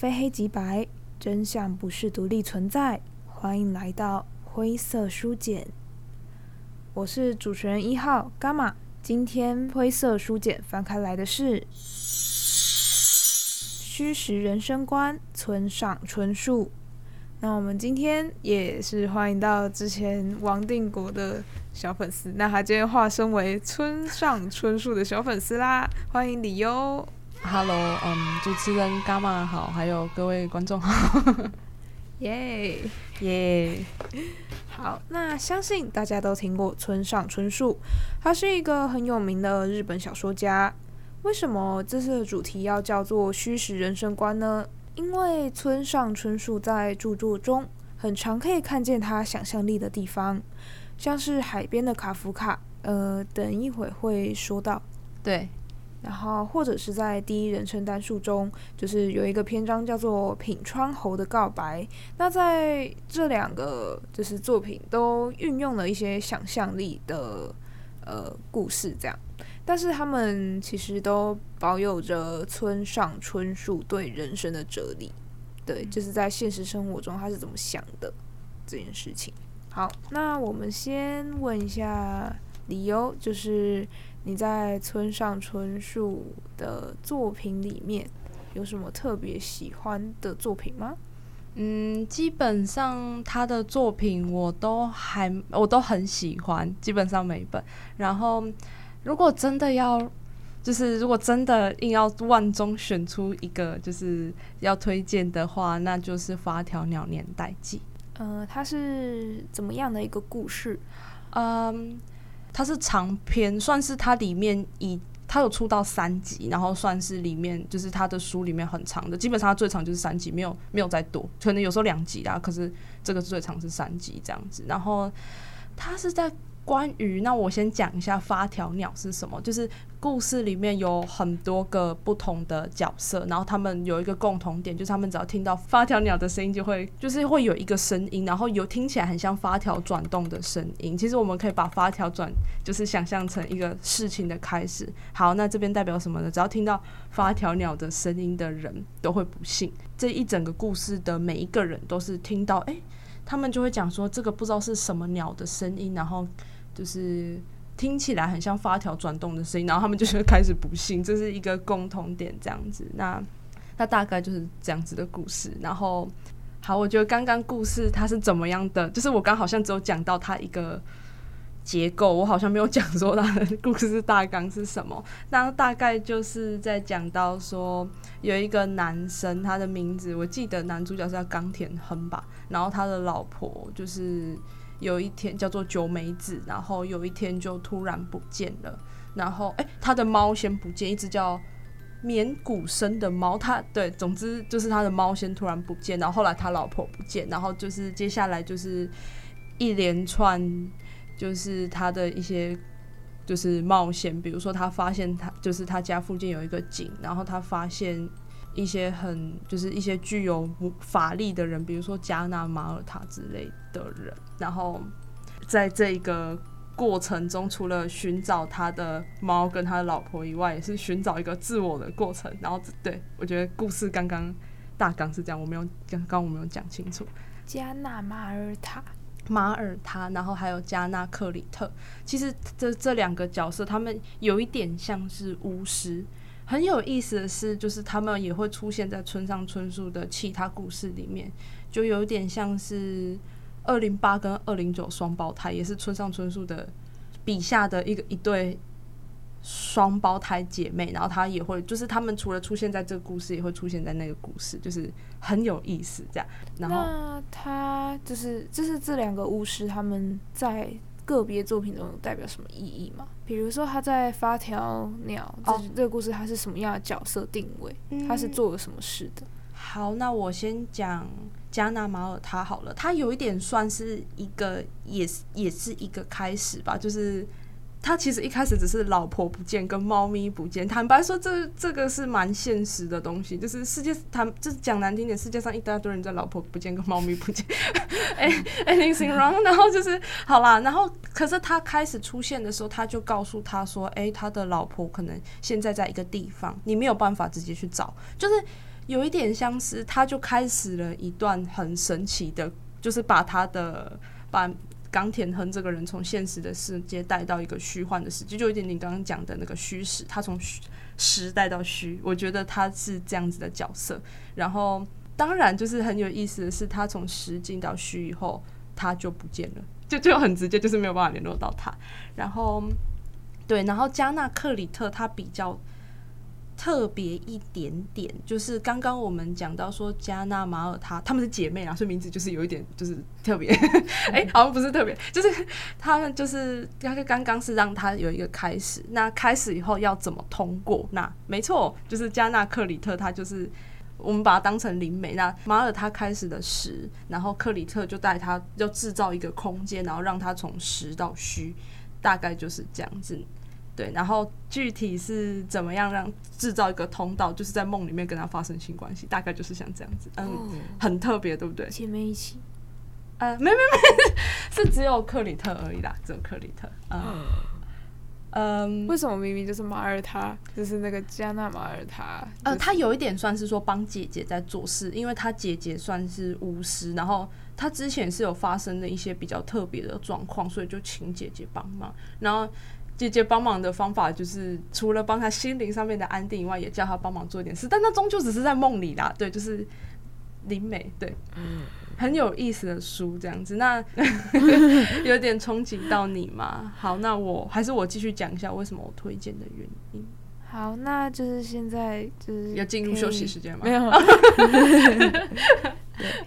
非黑即白，真相不是独立存在。欢迎来到灰色书简，我是主持人一号伽马。今天灰色书简翻开来的是《虚实人生观》村上春树。那我们今天也是欢迎到之前王定国的小粉丝，那他今天化身为村上春树的小粉丝啦，欢迎你哟。Hello，嗯、um，主持人伽马好，还有各位观众好，耶 耶，好，那相信大家都听过村上春树，他是一个很有名的日本小说家。为什么这次的主题要叫做虚实人生观呢？因为村上春树在著作中很常可以看见他想象力的地方，像是海边的卡夫卡，呃，等一会会说到，对。然后，或者是在第一人称单数中，就是有一个篇章叫做《品川侯的告白》。那在这两个就是作品都运用了一些想象力的呃故事，这样。但是他们其实都保有着村上春树对人生的哲理，对，就是在现实生活中他是怎么想的这件事情。好，那我们先问一下理由，就是。你在村上春树的作品里面有什么特别喜欢的作品吗？嗯，基本上他的作品我都还我都很喜欢，基本上每一本。然后，如果真的要，就是如果真的硬要万中选出一个，就是要推荐的话，那就是《发条鸟年代记》。呃，它是怎么样的一个故事？嗯。它是长篇，算是它里面以它有出到三集，然后算是里面就是它的书里面很长的，基本上它最长就是三集，没有没有再多，可能有时候两集啊，可是这个最长是三集这样子。然后它是在。关于那，我先讲一下发条鸟是什么。就是故事里面有很多个不同的角色，然后他们有一个共同点，就是他们只要听到发条鸟的声音，就会就是会有一个声音，然后有听起来很像发条转动的声音。其实我们可以把发条转，就是想象成一个事情的开始。好，那这边代表什么呢？只要听到发条鸟的声音的人都会不幸。这一整个故事的每一个人都是听到，哎，他们就会讲说这个不知道是什么鸟的声音，然后。就是听起来很像发条转动的声音，然后他们就是开始不信，这是一个共同点，这样子。那那大概就是这样子的故事。然后，好，我觉得刚刚故事它是怎么样的？就是我刚好像只有讲到它一个结构，我好像没有讲说它的故事大纲是什么。那大概就是在讲到说，有一个男生，他的名字我记得男主角是叫冈田亨吧，然后他的老婆就是。有一天叫做久美子，然后有一天就突然不见了。然后，哎、他的猫先不见，一只叫绵谷生的猫。他对，总之就是他的猫先突然不见，然后后来他老婆不见，然后就是接下来就是一连串，就是他的一些就是冒险。比如说，他发现他就是他家附近有一个井，然后他发现。一些很就是一些具有法力的人，比如说加纳马尔塔之类的人，然后在这一个过程中，除了寻找他的猫跟他的老婆以外，也是寻找一个自我的过程。然后，对，我觉得故事刚刚大纲是这样，我没有刚刚我没有讲清楚。加纳马尔塔，马尔他，然后还有加纳克里特，其实这这两个角色，他们有一点像是巫师。很有意思的是，就是他们也会出现在村上春树的其他故事里面，就有点像是二零八跟二零九双胞胎，也是村上春树的笔下的一个一对双胞胎姐妹。然后他也会，就是他们除了出现在这个故事，也会出现在那个故事，就是很有意思这样。然后那他就是就是这两个巫师他们在个别作品中有代表什么意义吗？比如说他在发条鸟这这个故事，他是什么样的角色定位？他是做了什么事的？好，那我先讲加纳马尔他好了。他有一点算是一个，也是也是一个开始吧，就是。他其实一开始只是老婆不见跟猫咪不见，坦白说这这个是蛮现实的东西，就是世界谈就是讲难听点，世界上一大堆人在老婆不见跟猫咪不见，哎，anything wrong？然后就是好啦，然后可是他开始出现的时候，他就告诉他说，哎，他的老婆可能现在在一个地方，你没有办法直接去找，就是有一点相似他就开始了一段很神奇的，就是把他的把冈田亨这个人从现实的世界带到一个虚幻的世界，就有点你刚刚讲的那个虚实，他从实带到虚，我觉得他是这样子的角色。然后当然就是很有意思的是，他从实进到虚以后，他就不见了，就就很直接，就是没有办法联络到他。然后对，然后加纳克里特他比较。特别一点点，就是刚刚我们讲到说加纳马尔他他们是姐妹啊，所以名字就是有一点就是特别，哎、好像不是特别，就是他们就是刚刚刚是让他有一个开始，那开始以后要怎么通过？那没错，就是加纳克里特他就是我们把它当成灵媒，那马尔他开始的实，然后克里特就带他要制造一个空间，然后让他从实到虚，大概就是这样子。对，然后具体是怎么样让制造一个通道，就是在梦里面跟他发生性关系，大概就是像这样子，嗯，哦、很特别，对不对？姐妹一起，呃，没没没，是只有克里特而已啦，只有克里特，嗯，嗯，为什么明明就是马耳他，就是那个加纳马尔他？呃，他有一点算是说帮姐姐在做事，因为他姐姐算是巫师，然后他之前是有发生的一些比较特别的状况，所以就请姐姐帮忙，然后。姐姐帮忙的方法就是，除了帮他心灵上面的安定以外，也叫他帮忙做一点事。但那终究只是在梦里啦，对，就是灵媒，对，嗯，很有意思的书这样子。那 有点冲击到你吗？好，那我还是我继续讲一下为什么我推荐的原因。好，那就是现在就是要进入休息时间吗？没有。对，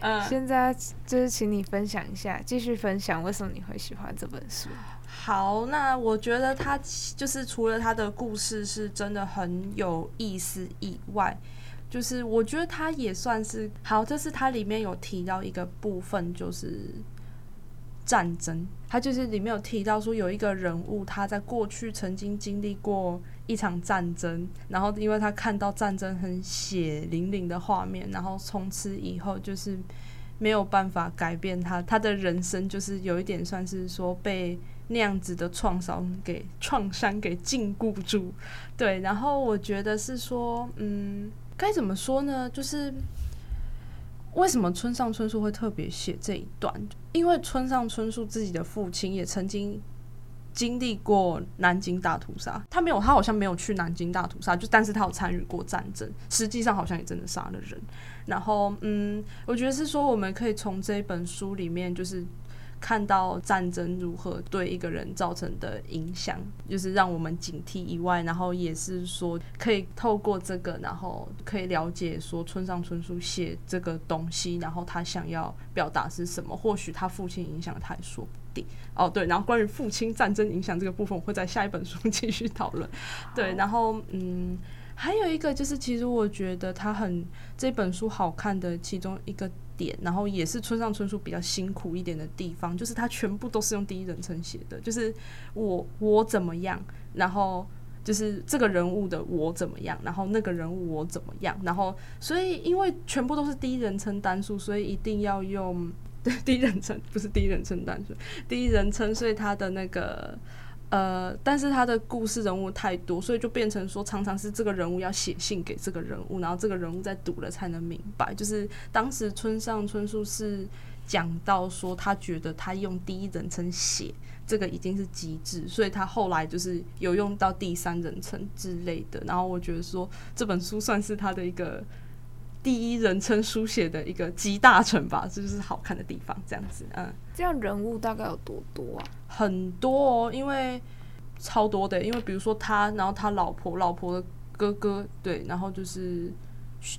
嗯，现在就是请你分享一下，继续分享为什么你会喜欢这本书。好，那我觉得他就是除了他的故事是真的很有意思以外，就是我觉得他也算是好，这是他里面有提到一个部分，就是战争。他就是里面有提到说，有一个人物他在过去曾经经历过一场战争，然后因为他看到战争很血淋淋的画面，然后从此以后就是没有办法改变他，他的人生就是有一点算是说被。那样子的创伤给创伤给禁锢住，对，然后我觉得是说，嗯，该怎么说呢？就是为什么村上春树会特别写这一段？因为村上春树自己的父亲也曾经经历过南京大屠杀，他没有，他好像没有去南京大屠杀，就但是他有参与过战争，实际上好像也真的杀了人。然后，嗯，我觉得是说，我们可以从这一本书里面，就是。看到战争如何对一个人造成的影响，就是让我们警惕以外，然后也是说可以透过这个，然后可以了解说村上春树写这个东西，然后他想要表达是什么。或许他父亲影响他也说不定。哦，对，然后关于父亲战争影响这个部分，我会在下一本书继续讨论。对，然后嗯，还有一个就是，其实我觉得他很这本书好看的其中一个。点，然后也是村上春树比较辛苦一点的地方，就是他全部都是用第一人称写的，就是我我怎么样，然后就是这个人物的我怎么样，然后那个人物我怎么样，然后所以因为全部都是第一人称单数，所以一定要用第一人称，不是第一人称单数，第一人称，所以他的那个。呃，但是他的故事人物太多，所以就变成说，常常是这个人物要写信给这个人物，然后这个人物在读了才能明白。就是当时村上春树是讲到说，他觉得他用第一人称写这个已经是极致，所以他后来就是有用到第三人称之类的。然后我觉得说，这本书算是他的一个。第一人称书写的一个集大成吧，这就是好看的地方。这样子，嗯，这样人物大概有多多啊？很多哦，因为超多的。因为比如说他，然后他老婆，老婆的哥哥，对，然后就是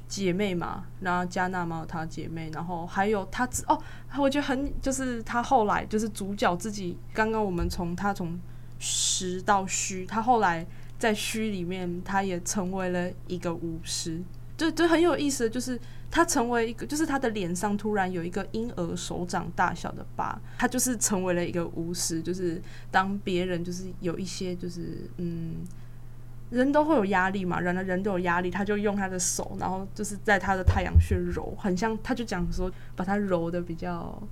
姐妹嘛，然后加纳嘛，他姐妹，然后还有他哦，我觉得很就是他后来就是主角自己。刚刚我们从他从实到虚，他后来在虚里面，他也成为了一个巫师。对，就很有意思就是，他成为一个，就是他的脸上突然有一个婴儿手掌大小的疤，他就是成为了一个巫师。就是当别人就是有一些就是嗯，人都会有压力嘛，人的人都有压力，他就用他的手，然后就是在他的太阳穴揉，很像，他就讲说把他揉的比较，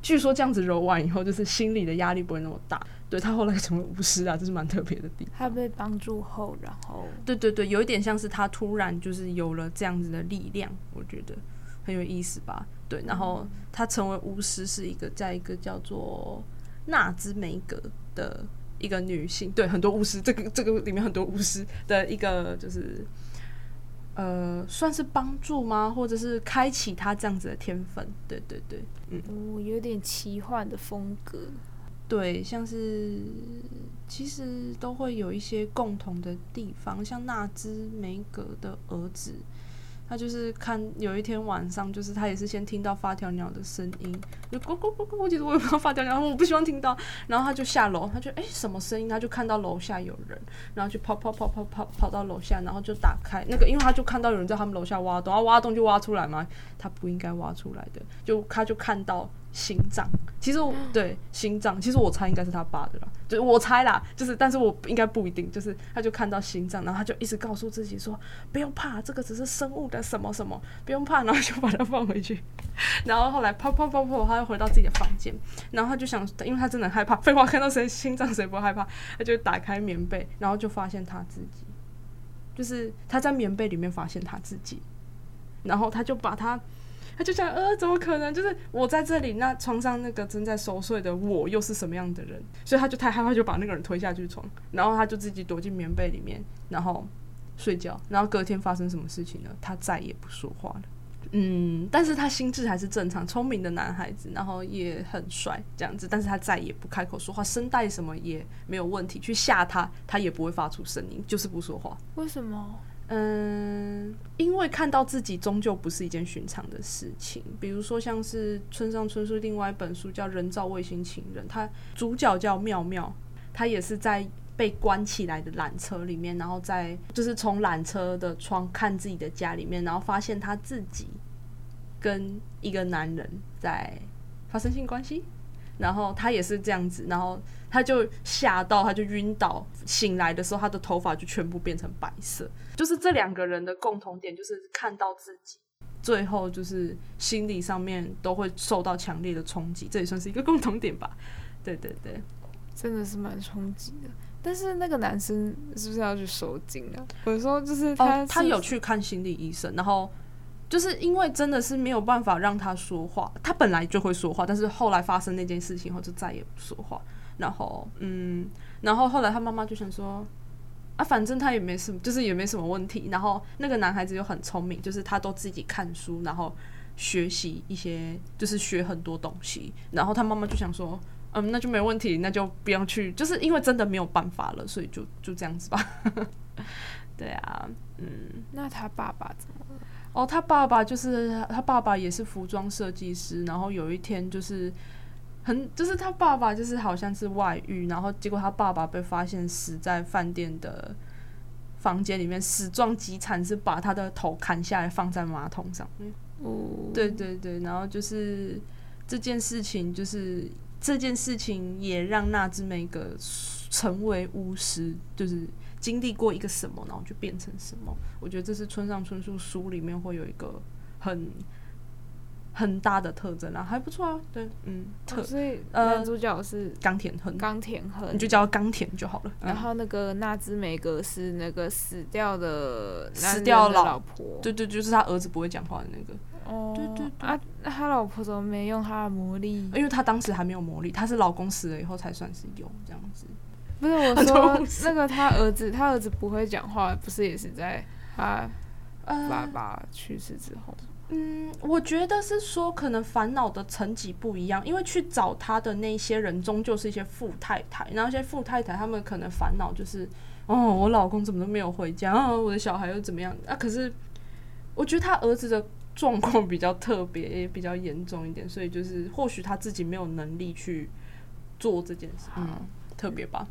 据说这样子揉完以后，就是心里的压力不会那么大。对，他后来成为巫师啊，这是蛮特别的地方。他被帮助后，然后对对对，有一点像是他突然就是有了这样子的力量，我觉得很有意思吧？对，然后他成为巫师是一个在一个叫做纳兹梅格的一个女性，对，很多巫师，这个这个里面很多巫师的一个就是呃，算是帮助吗？或者是开启他这样子的天分？对对对，嗯，哦，有点奇幻的风格。对，像是其实都会有一些共同的地方，像纳兹梅格的儿子，他就是看有一天晚上，就是他也是先听到发条鸟的声音，就咕咕咕咕，我其实我也不知道发条鸟，我不希望听到，然后他就下楼，他就哎、什么声音？他就看到楼下有人，然后就跑跑跑跑跑跑到楼下，然后就打开那个，因为他就看到有人在他们楼下挖洞，然后挖洞就挖出来嘛，他不应该挖出来的，就他就看到。心脏，其实我对心脏，其实我猜应该是他爸的啦，就是我猜啦，就是，但是我应该不一定，就是他就看到心脏，然后他就一直告诉自己说，不用怕，这个只是生物的什么什么，不用怕，然后就把它放回去，然后后来啪啪啪啪，他又回到自己的房间，然后他就想，因为他真的害怕，废话，看到谁心脏谁不害怕，他就打开棉被，然后就发现他自己，就是他在棉被里面发现他自己，然后他就把他。他就想，呃，怎么可能？就是我在这里，那床上那个正在熟睡的我，又是什么样的人？所以他就太害怕，就把那个人推下去床，然后他就自己躲进棉被里面，然后睡觉。然后隔天发生什么事情呢？他再也不说话了。嗯，但是他心智还是正常，聪明的男孩子，然后也很帅这样子。但是他再也不开口说话，声带什么也没有问题，去吓他，他也不会发出声音，就是不说话。为什么？嗯，因为看到自己终究不是一件寻常的事情。比如说，像是村上春树另外一本书叫《人造卫星情人》，他主角叫妙妙，他也是在被关起来的缆车里面，然后在就是从缆车的窗看自己的家里面，然后发现他自己跟一个男人在发生性关系。然后他也是这样子，然后他就吓到，他就晕倒，醒来的时候，他的头发就全部变成白色。就是这两个人的共同点，就是看到自己，最后就是心理上面都会受到强烈的冲击，这也算是一个共同点吧。对对对，真的是蛮冲击的。但是那个男生是不是要去收惊啊？有时候就是他、哦，他有去看心理医生，然后。就是因为真的是没有办法让他说话，他本来就会说话，但是后来发生那件事情后就再也不说话。然后，嗯，然后后来他妈妈就想说，啊，反正他也没什么，就是也没什么问题。然后那个男孩子又很聪明，就是他都自己看书，然后学习一些，就是学很多东西。然后他妈妈就想说，嗯，那就没问题，那就不要去，就是因为真的没有办法了，所以就就这样子吧。对啊，嗯，那他爸爸怎么了？哦，他爸爸就是他爸爸也是服装设计师，然后有一天就是很就是他爸爸就是好像是外遇，然后结果他爸爸被发现死在饭店的房间里面，死状极惨，是把他的头砍下来放在马桶上。面，哦，对对对，然后就是这件事情，就是这件事情也让那只梅格成为巫师，就是。经历过一个什么，然后就变成什么？我觉得这是村上春树书里面会有一个很很大的特征啊，还不错啊。对，嗯，特、哦、所以男主角是冈田横，冈田横，你就叫冈田就好了。然后那个纳兹梅格是那个死掉的死掉的老婆，对对，就是他儿子不会讲话的那个。哦，对对对啊，那他老婆怎么没用他的魔力？因为他当时还没有魔力，他是老公死了以后才算是有这样子。不是我说那个他儿子，他儿子不会讲话，不是也是在他爸爸去世之后？嗯，我觉得是说可能烦恼的层级不一样，因为去找他的那些人终究是一些富太太，然后一些富太太他们可能烦恼就是哦，我老公怎么都没有回家，哦，我的小孩又怎么样啊？可是我觉得他儿子的状况比较特别，也比较严重一点，所以就是或许他自己没有能力去做这件事，嗯，特别吧。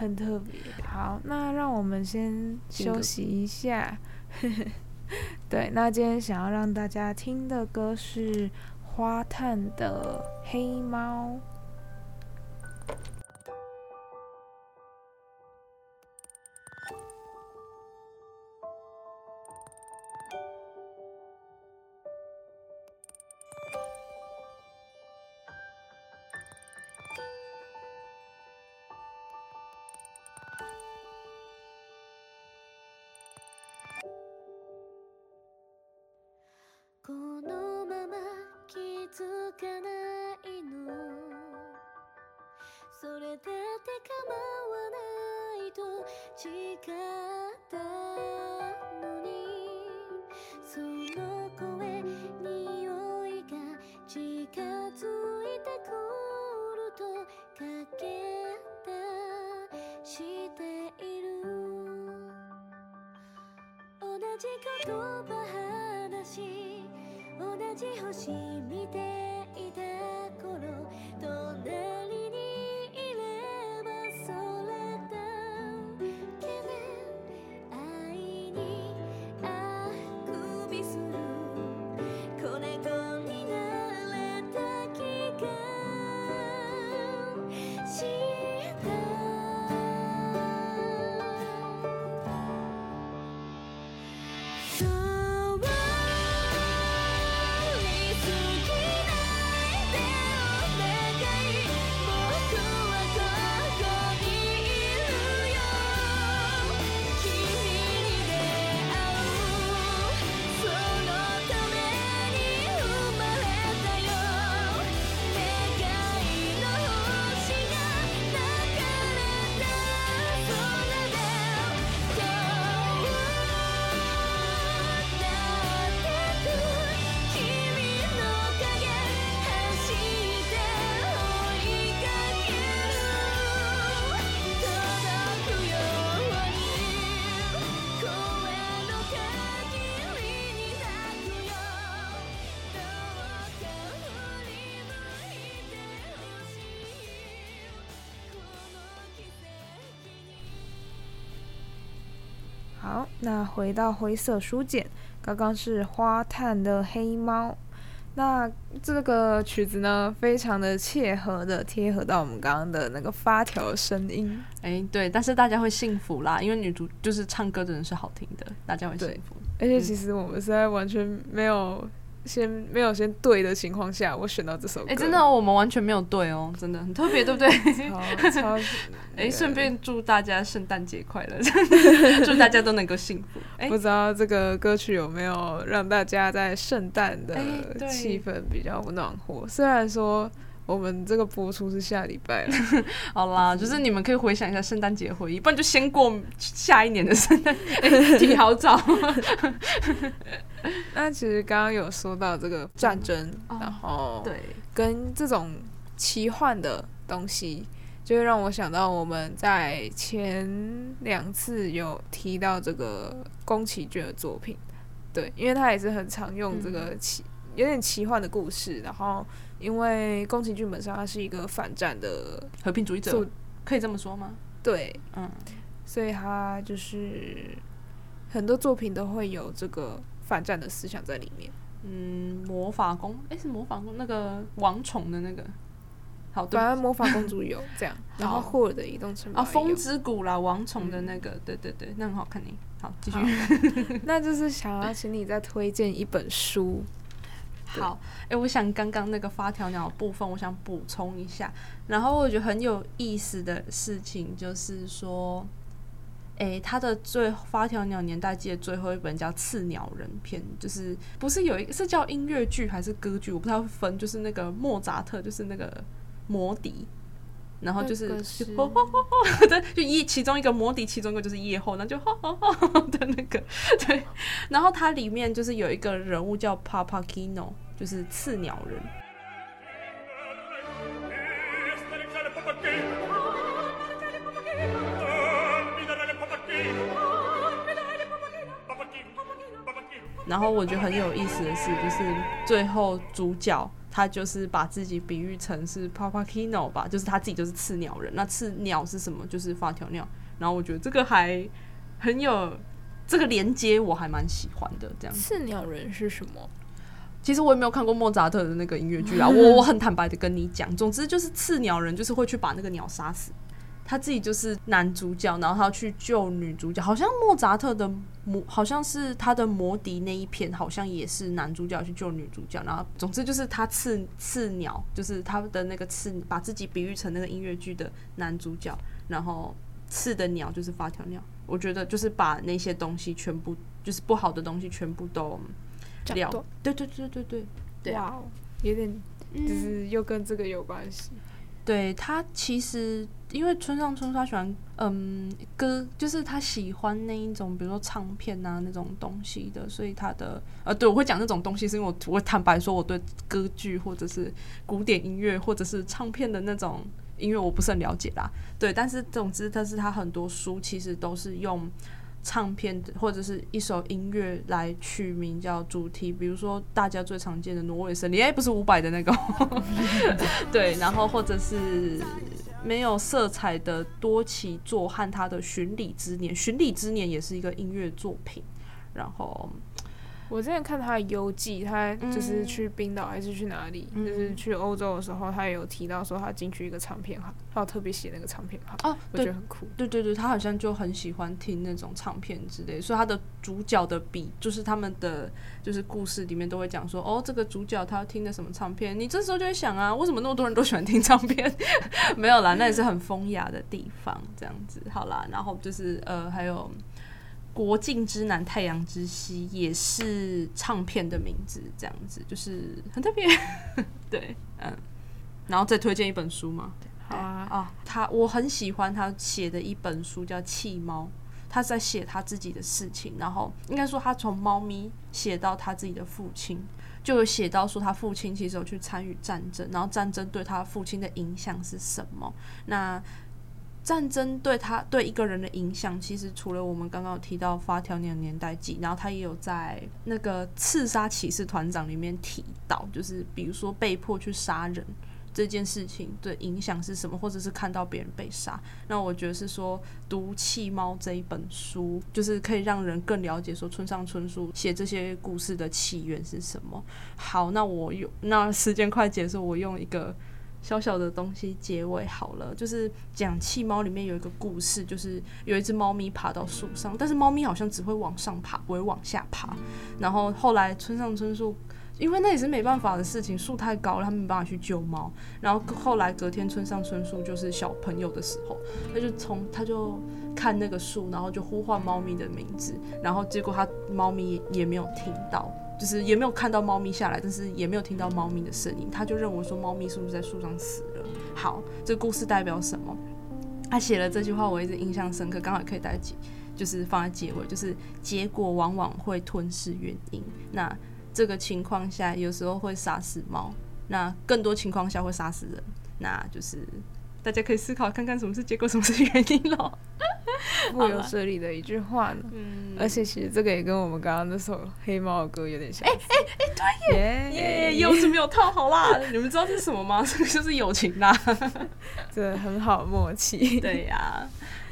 很特别，好，那让我们先休息一下。对，那今天想要让大家听的歌是花炭的《黑猫》。このまま気づかないの。それだって構わないと誓ったのに。その声匂いが近づいてくるとかけたしている。同じ言葉話し同じ星見て好，那回到灰色书简，刚刚是花炭的黑猫。那这个曲子呢，非常的切合的贴合到我们刚刚的那个发条声音。哎，对，但是大家会幸福啦，因为女主就是唱歌真的人是好听的，大家会幸福。而且其实我们现在完全没有。先没有先对的情况下，我选到这首歌。哎、欸，真的、哦，我们完全没有对哦，真的很特别，对不对？超超。哎，顺便祝大家圣诞节快乐，祝大家都能够幸福。哎，不知道这个歌曲有没有让大家在圣诞的气氛比较暖和？虽然说。我们这个播出是下礼拜了，好啦，就是你们可以回想一下圣诞节回忆，不然就先过下一年的圣诞，欸、挺好找。那其实刚刚有说到这个战争，嗯、然后对，跟这种奇幻的东西，就会让我想到我们在前两次有提到这个宫崎骏的作品，对，因为他也是很常用这个奇、嗯、有点奇幻的故事，然后。因为宫崎骏本身他是一个反战的和平主义者，可以这么说吗？对，嗯，所以他就是很多作品都会有这个反战的思想在里面。嗯，魔法公，哎，是魔法公那个王宠的那个，好，对，反正魔法公主有这样，然后霍尔的移动城堡啊，风之谷啦，王宠的那个，对对对，那很好看呢。好，继续，那就是想要请你再推荐一本书。好，哎、我想刚刚那个发条鸟部分，我想补充一下。然后我觉得很有意思的事情就是说，哎、他的最发条鸟年代记的最后一本叫《刺鸟人篇》，就是不是有一个是叫音乐剧还是歌剧，我不知道分。就是那个莫扎特，就是那个魔笛。然后就是，是就吼吼吼吼，对，就一其中一个魔笛，其中一个就是夜后，那就吼吼吼 的那个，对。然后它里面就是有一个人物叫 Papagino，就是刺鸟人。然后我觉得很有意思的是，就是最后主角。他就是把自己比喻成是 Papakino 吧，就是他自己就是刺鸟人。那刺鸟是什么？就是发条鸟。然后我觉得这个还很有这个连接，我还蛮喜欢的。这样，刺鸟人是什么？其实我也没有看过莫扎特的那个音乐剧啊。我我很坦白的跟你讲，总之就是刺鸟人就是会去把那个鸟杀死。他自己就是男主角，然后他要去救女主角。好像莫扎特的魔，好像是他的魔笛那一篇，好像也是男主角去救女主角。然后总之就是他刺刺鸟，就是他的那个刺，把自己比喻成那个音乐剧的男主角，然后刺的鸟就是发条鸟。我觉得就是把那些东西全部，就是不好的东西全部都掉。对对对对对对。哇哦，有点就是又跟这个有关系。嗯、对他其实。因为村上春树他喜欢，嗯，歌，就是他喜欢那一种，比如说唱片啊那种东西的，所以他的，呃，对，我会讲那种东西，是因为我我坦白说，我对歌剧或者是古典音乐或者是唱片的那种音乐我不是很了解啦，对，但是总之，但是他很多书其实都是用唱片或者是一首音乐来取名叫主题，比如说大家最常见的挪威森林，哎，不是伍佰的那个，对，然后或者是。没有色彩的多奇作和他的《巡礼之年》，《巡礼之年》也是一个音乐作品，然后。我之前看他的游记，他就是去冰岛还是去哪里，嗯、就是去欧洲的时候，他也有提到说他进去一个唱片行，他有特别写那个唱片行。哦，我觉得很酷。对对对，他好像就很喜欢听那种唱片之类，所以他的主角的笔就是他们的就是故事里面都会讲说，哦，这个主角他要听的什么唱片，你这时候就会想啊，为什么那么多人都喜欢听唱片？没有啦，那也是很风雅的地方，这样子。好啦，然后就是呃，还有。国境之南，太阳之西，也是唱片的名字，这样子就是很特别。对，嗯，然后再推荐一本书吗？好啊。啊，他我很喜欢他写的一本书叫《弃猫》，他在写他自己的事情，然后应该说他从猫咪写到他自己的父亲，就有写到说他父亲其实有去参与战争，然后战争对他父亲的影响是什么？那。战争对他对一个人的影响，其实除了我们刚刚提到《发条年年代记》，然后他也有在那个《刺杀骑士团长》里面提到，就是比如说被迫去杀人这件事情的影响是什么，或者是看到别人被杀。那我觉得是说读《弃猫》这一本书，就是可以让人更了解说村上春树写这些故事的起源是什么。好，那我用那时间快结束，我用一个。小小的东西结尾好了，就是讲弃猫里面有一个故事，就是有一只猫咪爬到树上，但是猫咪好像只会往上爬，不会往下爬。然后后来村上春树，因为那也是没办法的事情，树太高了，他没办法去救猫。然后后来隔天村上春树就是小朋友的时候，他就从他就看那个树，然后就呼唤猫咪的名字，然后结果他猫咪也没有听到。就是也没有看到猫咪下来，但是也没有听到猫咪的声音，他就认为说猫咪是不是在树上死了？好，这个故事代表什么？他写了这句话，我一直印象深刻，刚好可以带结，就是放在结尾，就是结果往往会吞噬原因。那这个情况下，有时候会杀死猫，那更多情况下会杀死人，那就是大家可以思考看看什么是结果，什么是原因咯。富有哲理的一句话呢，嗯，而且其实这个也跟我们刚刚那首黑猫的歌有点像。哎哎哎，对耶耶，又是没有套好啦！你们知道这是什么吗？这个就是友情啦，这很好默契。对呀，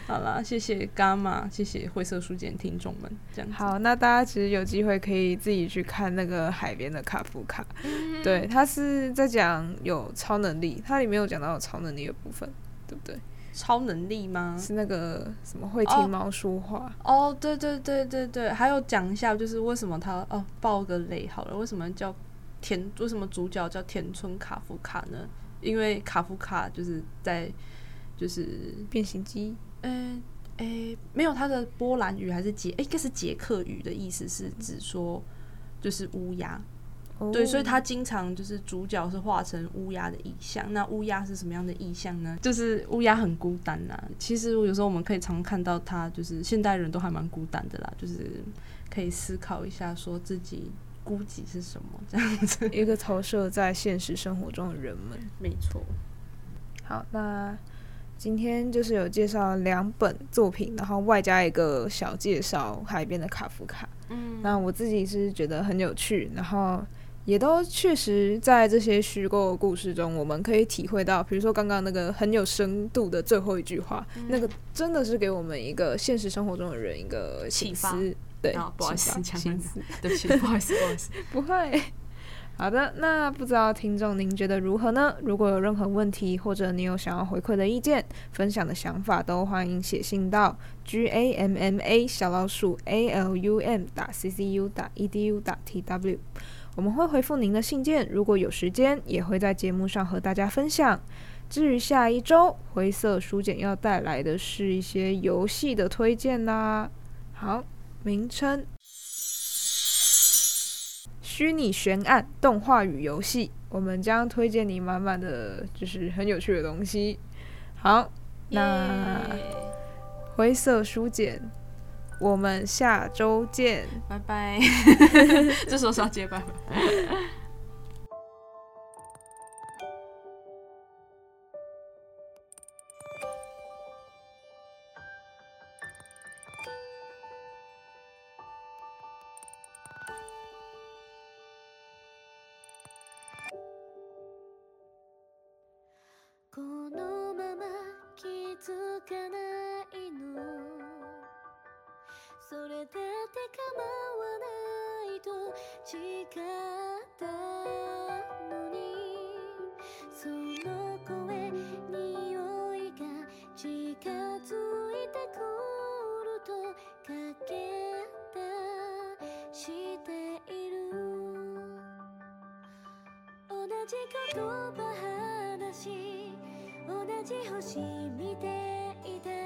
好啦，谢谢伽马，谢谢灰色书简听众们，这样好。那大家其实有机会可以自己去看那个海边的卡夫卡，嗯、对他是在讲有超能力，它里面有讲到有超能力的部分，对不对？超能力吗？是那个什么会听猫说话？哦，对对对对对，还有讲一下，就是为什么他哦爆个雷好了，为什么叫田？为什么主角叫田村卡夫卡呢？因为卡夫卡就是在就是变形机，嗯诶、没有他的波兰语还是捷，欸、应该是捷克语的意思是指说就是乌鸦。对，所以他经常就是主角是画成乌鸦的意象。那乌鸦是什么样的意象呢？就是乌鸦很孤单呐、啊。其实有时候我们可以常看到他，就是现代人都还蛮孤单的啦。就是可以思考一下，说自己孤寂是什么这样子。一个投射在现实生活中的人们。没错。好，那今天就是有介绍两本作品，然后外加一个小介绍海边的卡夫卡。嗯。那我自己是觉得很有趣，然后。也都确实在这些虚构故事中，我们可以体会到，比如说刚刚那个很有深度的最后一句话，嗯、那个真的是给我们一个现实生活中的人一个启发。对，不好意思，启发，对不起，不好意思，不好意思，不会。好的，那不知道听众您觉得如何呢？如果有任何问题，或者你有想要回馈的意见、分享的想法，都欢迎写信到 g a m m a 小老鼠 a l u m 打 c c u 打 e d u 打 t w。我们会回复您的信件，如果有时间，也会在节目上和大家分享。至于下一周灰色书简要带来的是一些游戏的推荐啦。好，名称：虚拟悬案动画与游戏，我们将推荐你满满的就是很有趣的东西。好，那灰色书简，我们下周见，拜拜。这时候是要接拜拜。星見ていて